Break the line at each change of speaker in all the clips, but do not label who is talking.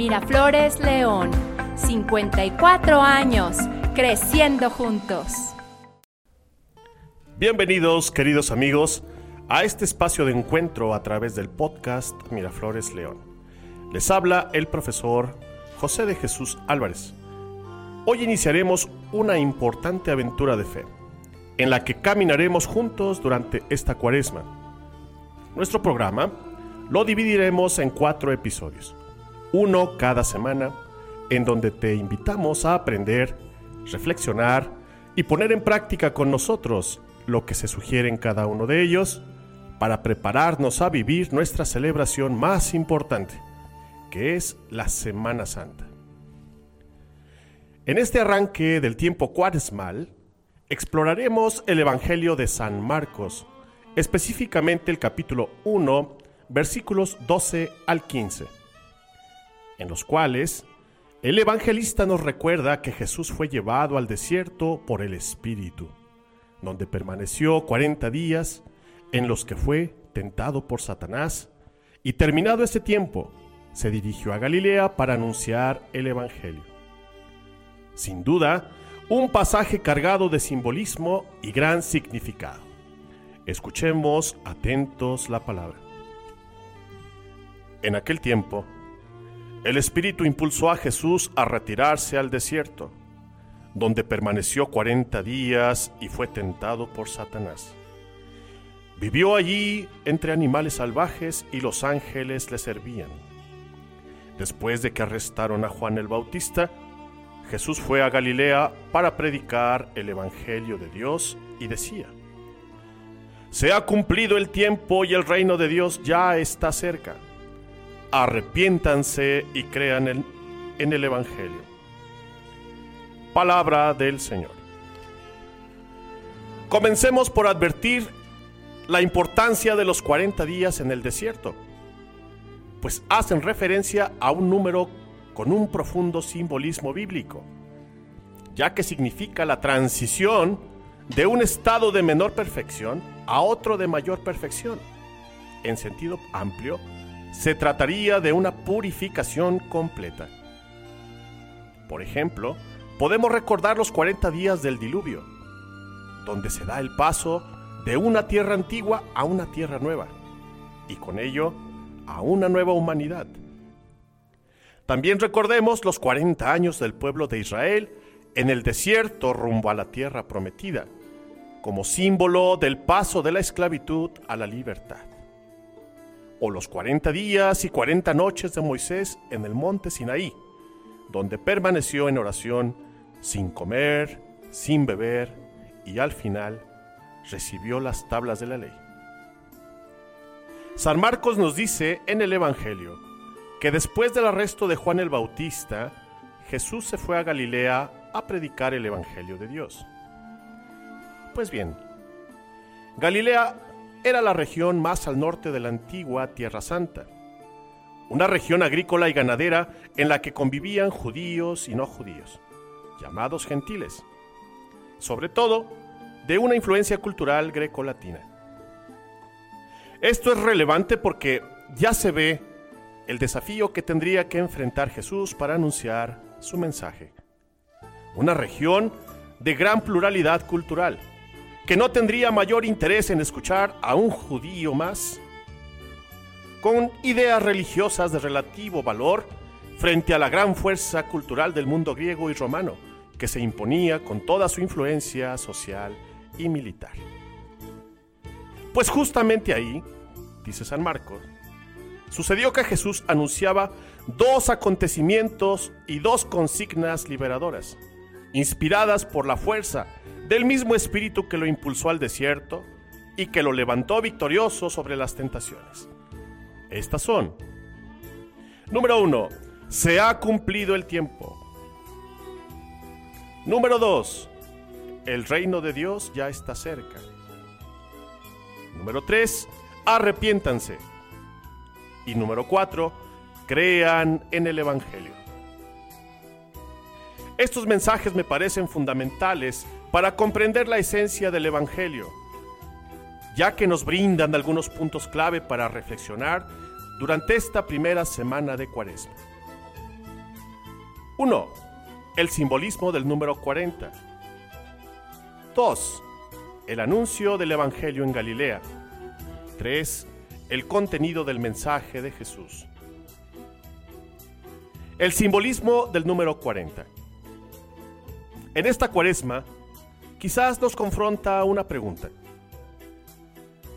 Miraflores León, 54 años, creciendo juntos.
Bienvenidos, queridos amigos, a este espacio de encuentro a través del podcast Miraflores León. Les habla el profesor José de Jesús Álvarez. Hoy iniciaremos una importante aventura de fe, en la que caminaremos juntos durante esta cuaresma. Nuestro programa lo dividiremos en cuatro episodios uno cada semana, en donde te invitamos a aprender, reflexionar y poner en práctica con nosotros lo que se sugiere en cada uno de ellos para prepararnos a vivir nuestra celebración más importante, que es la Semana Santa. En este arranque del tiempo cuaresmal, exploraremos el Evangelio de San Marcos, específicamente el capítulo 1, versículos 12 al 15 en los cuales el evangelista nos recuerda que Jesús fue llevado al desierto por el Espíritu, donde permaneció 40 días en los que fue tentado por Satanás, y terminado ese tiempo, se dirigió a Galilea para anunciar el Evangelio. Sin duda, un pasaje cargado de simbolismo y gran significado. Escuchemos atentos la palabra. En aquel tiempo, el Espíritu impulsó a Jesús a retirarse al desierto, donde permaneció cuarenta días y fue tentado por Satanás. Vivió allí entre animales salvajes y los ángeles le servían. Después de que arrestaron a Juan el Bautista, Jesús fue a Galilea para predicar el Evangelio de Dios y decía, Se ha cumplido el tiempo y el reino de Dios ya está cerca arrepiéntanse y crean en, en el Evangelio. Palabra del Señor. Comencemos por advertir la importancia de los 40 días en el desierto, pues hacen referencia a un número con un profundo simbolismo bíblico, ya que significa la transición de un estado de menor perfección a otro de mayor perfección. En sentido amplio, se trataría de una purificación completa. Por ejemplo, podemos recordar los 40 días del diluvio, donde se da el paso de una tierra antigua a una tierra nueva, y con ello a una nueva humanidad. También recordemos los 40 años del pueblo de Israel en el desierto rumbo a la tierra prometida, como símbolo del paso de la esclavitud a la libertad o los 40 días y 40 noches de Moisés en el monte Sinaí, donde permaneció en oración sin comer, sin beber y al final recibió las tablas de la ley. San Marcos nos dice en el Evangelio que después del arresto de Juan el Bautista, Jesús se fue a Galilea a predicar el Evangelio de Dios. Pues bien, Galilea era la región más al norte de la antigua Tierra Santa, una región agrícola y ganadera en la que convivían judíos y no judíos, llamados gentiles, sobre todo de una influencia cultural greco-latina. Esto es relevante porque ya se ve el desafío que tendría que enfrentar Jesús para anunciar su mensaje. Una región de gran pluralidad cultural, que no tendría mayor interés en escuchar a un judío más, con ideas religiosas de relativo valor frente a la gran fuerza cultural del mundo griego y romano, que se imponía con toda su influencia social y militar. Pues justamente ahí, dice San Marcos, sucedió que Jesús anunciaba dos acontecimientos y dos consignas liberadoras, inspiradas por la fuerza del mismo espíritu que lo impulsó al desierto y que lo levantó victorioso sobre las tentaciones. Estas son, número uno, se ha cumplido el tiempo. Número dos, el reino de Dios ya está cerca. Número tres, arrepiéntanse. Y número cuatro, crean en el Evangelio. Estos mensajes me parecen fundamentales para comprender la esencia del Evangelio, ya que nos brindan algunos puntos clave para reflexionar durante esta primera semana de Cuaresma. 1. El simbolismo del número 40. 2. El anuncio del Evangelio en Galilea. 3. El contenido del mensaje de Jesús. El simbolismo del número 40. En esta cuaresma, quizás nos confronta una pregunta.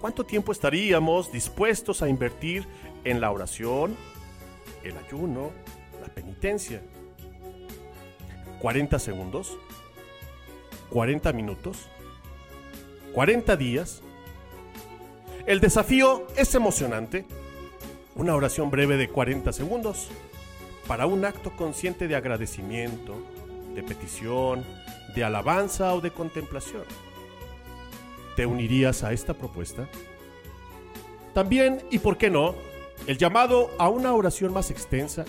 ¿Cuánto tiempo estaríamos dispuestos a invertir en la oración, el ayuno, la penitencia? ¿40 segundos? ¿40 minutos? ¿40 días? El desafío es emocionante. Una oración breve de 40 segundos para un acto consciente de agradecimiento, de petición, de alabanza o de contemplación. ¿Te unirías a esta propuesta? También, y por qué no, el llamado a una oración más extensa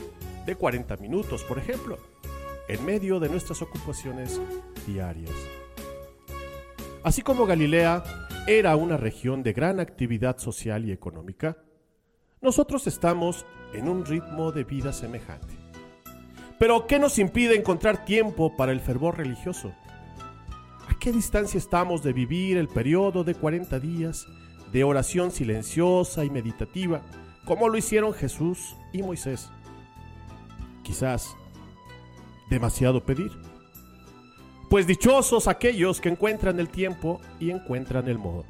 de 40 minutos, por ejemplo, en medio de nuestras ocupaciones diarias. Así como Galilea era una región de gran actividad social y económica, nosotros estamos en un ritmo de vida semejante. Pero, ¿qué nos impide encontrar tiempo para el fervor religioso? ¿A qué distancia estamos de vivir el periodo de 40 días de oración silenciosa y meditativa, como lo hicieron Jesús y Moisés? Quizás demasiado pedir. Pues dichosos aquellos que encuentran el tiempo y encuentran el modo.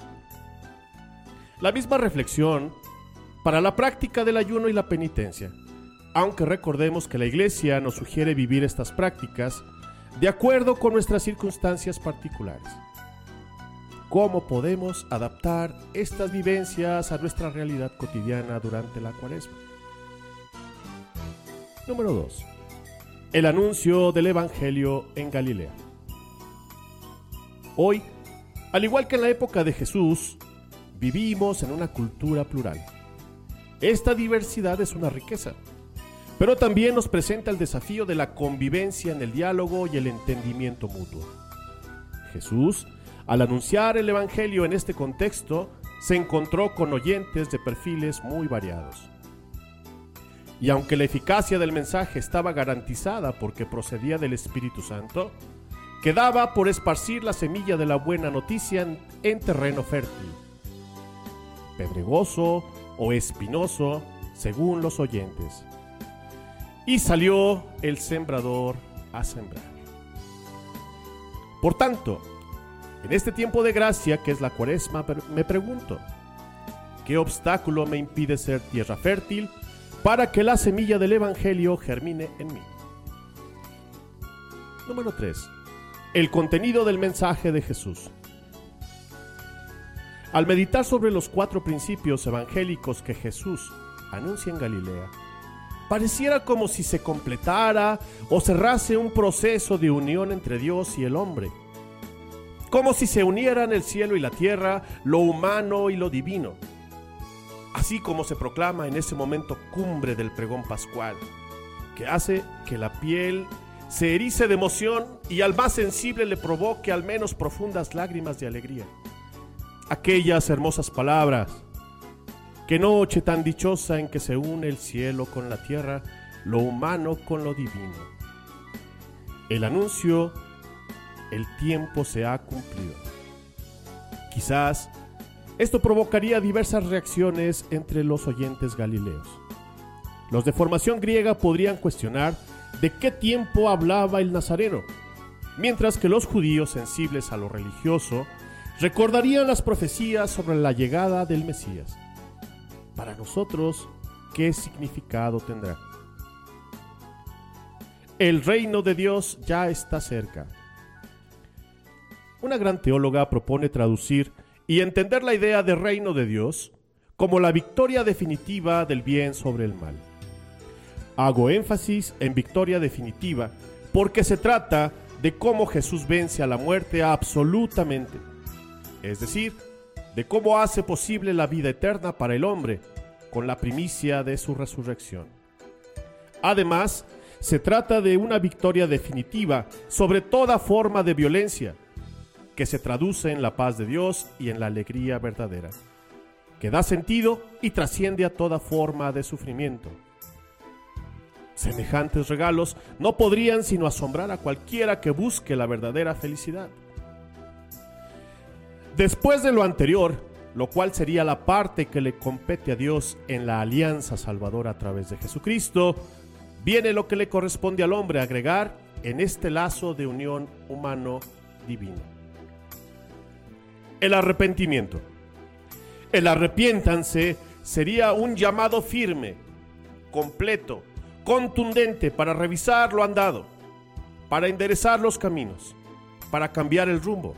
La misma reflexión para la práctica del ayuno y la penitencia, aunque recordemos que la Iglesia nos sugiere vivir estas prácticas de acuerdo con nuestras circunstancias particulares. ¿Cómo podemos adaptar estas vivencias a nuestra realidad cotidiana durante la cuaresma? Número 2. El anuncio del Evangelio en Galilea. Hoy, al igual que en la época de Jesús, vivimos en una cultura plural esta diversidad es una riqueza, pero también nos presenta el desafío de la convivencia en el diálogo y el entendimiento mutuo. Jesús, al anunciar el Evangelio en este contexto, se encontró con oyentes de perfiles muy variados. Y aunque la eficacia del mensaje estaba garantizada porque procedía del Espíritu Santo, quedaba por esparcir la semilla de la buena noticia en, terreno fértil. Pedregoso, o espinoso, según los oyentes. Y salió el sembrador a sembrar. Por tanto, en este tiempo de gracia que es la cuaresma, me pregunto, ¿qué obstáculo me impide ser tierra fértil para que la semilla del Evangelio germine en mí? Número 3. El contenido del mensaje de Jesús. Al meditar sobre los cuatro principios evangélicos que Jesús anuncia en Galilea, pareciera como si se completara o cerrase un proceso de unión entre Dios y el hombre, como si se unieran el cielo y la tierra, lo humano y lo divino, así como se proclama en ese momento cumbre del pregón pascual, que hace que la piel se erice de emoción y al más sensible le provoque al menos profundas lágrimas de alegría aquellas hermosas palabras. Qué noche tan dichosa en que se une el cielo con la tierra, lo humano con lo divino. El anuncio, el tiempo se ha cumplido. Quizás esto provocaría diversas reacciones entre los oyentes galileos. Los de formación griega podrían cuestionar de qué tiempo hablaba el nazareno, mientras que los judíos sensibles a lo religioso recordarían las profecías sobre la llegada del Mesías. Para nosotros, ¿qué significado tendrá? El reino de Dios ya está cerca. Una gran teóloga propone traducir y entender la idea de reino de Dios como la victoria definitiva del bien sobre el mal. Hago énfasis en victoria definitiva porque se trata de cómo Jesús vence a la muerte absolutamente es decir, de cómo hace posible la vida eterna para el hombre con la primicia de su resurrección. Además, se trata de una victoria definitiva sobre toda forma de violencia, que se traduce en la paz de Dios y en la alegría verdadera, que da sentido y trasciende a toda forma de sufrimiento. Semejantes regalos no podrían sino asombrar a cualquiera que busque la verdadera felicidad. Después de lo anterior, lo cual sería la parte que le compete a Dios en la alianza salvadora a través de Jesucristo, viene lo que le corresponde al hombre agregar en este lazo de unión humano-divino. El arrepentimiento. El arrepiéntanse sería un llamado firme, completo, contundente para revisar lo andado, para enderezar los caminos, para cambiar el rumbo,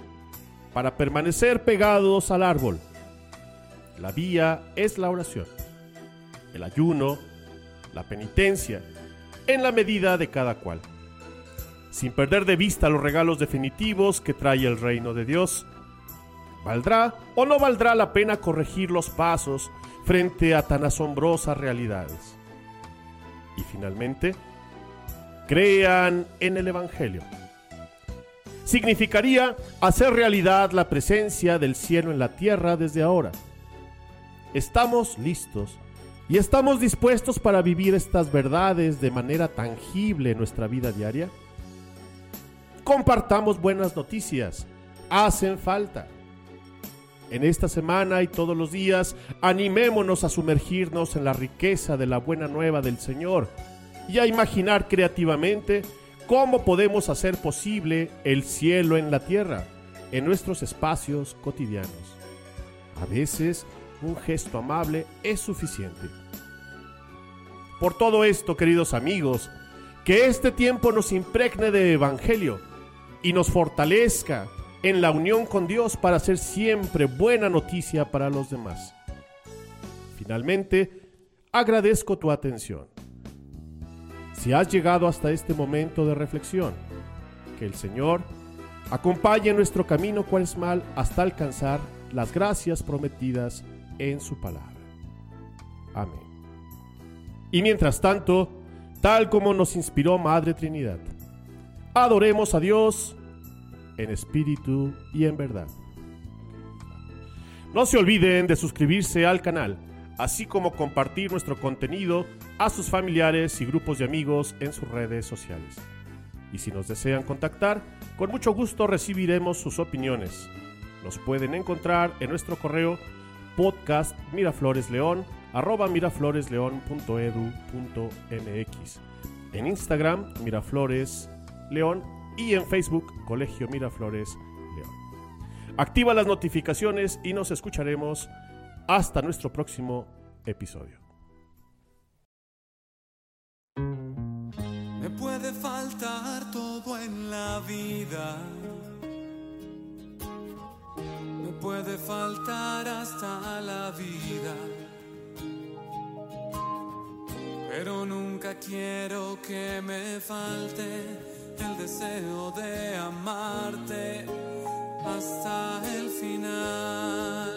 para permanecer pegados al árbol. La vía es la oración, el ayuno, la penitencia, en la medida de cada cual, sin perder de vista los regalos definitivos que trae el reino de Dios. ¿Valdrá o no valdrá la pena corregir los pasos frente a tan asombrosas realidades? Y finalmente, crean en el Evangelio. Significaría hacer realidad la presencia del cielo en la tierra desde ahora. Estamos listos ¿Y estamos dispuestos para vivir estas verdades de manera tangible en nuestra vida diaria? Compartamos buenas noticias. Hacen falta. En esta semana y todos los días, animémonos a sumergirnos en la riqueza de la buena nueva del Señor y a imaginar creativamente cómo podemos hacer posible el cielo en la tierra, en nuestros espacios cotidianos. A veces un gesto amable es suficiente. Por todo esto, queridos amigos, que este tiempo nos impregne de evangelio y nos fortalezca en la unión con Dios para ser siempre buena noticia para los demás. Finalmente, agradezco tu atención. Si has llegado hasta este momento de reflexión, que el Señor acompañe nuestro camino mal hasta alcanzar las gracias prometidas en su palabra. Amén. Y mientras tanto, tal como nos inspiró Madre Trinidad, adoremos a Dios en espíritu y en verdad. No se olviden de suscribirse al canal, así como compartir nuestro contenido a sus familiares y grupos de amigos en sus redes sociales. Y si nos desean contactar, con mucho gusto recibiremos sus opiniones. Nos pueden encontrar en nuestro correo podcast mirafloresleón arroba mirafloresleón.edu.mx en Instagram Miraflores León y en Facebook Colegio Miraflores León. Activa las notificaciones y nos escucharemos hasta nuestro próximo episodio.
Me puede faltar todo en la vida puede faltar hasta la vida. Pero nunca quiero que me falte el deseo de amarte hasta el final.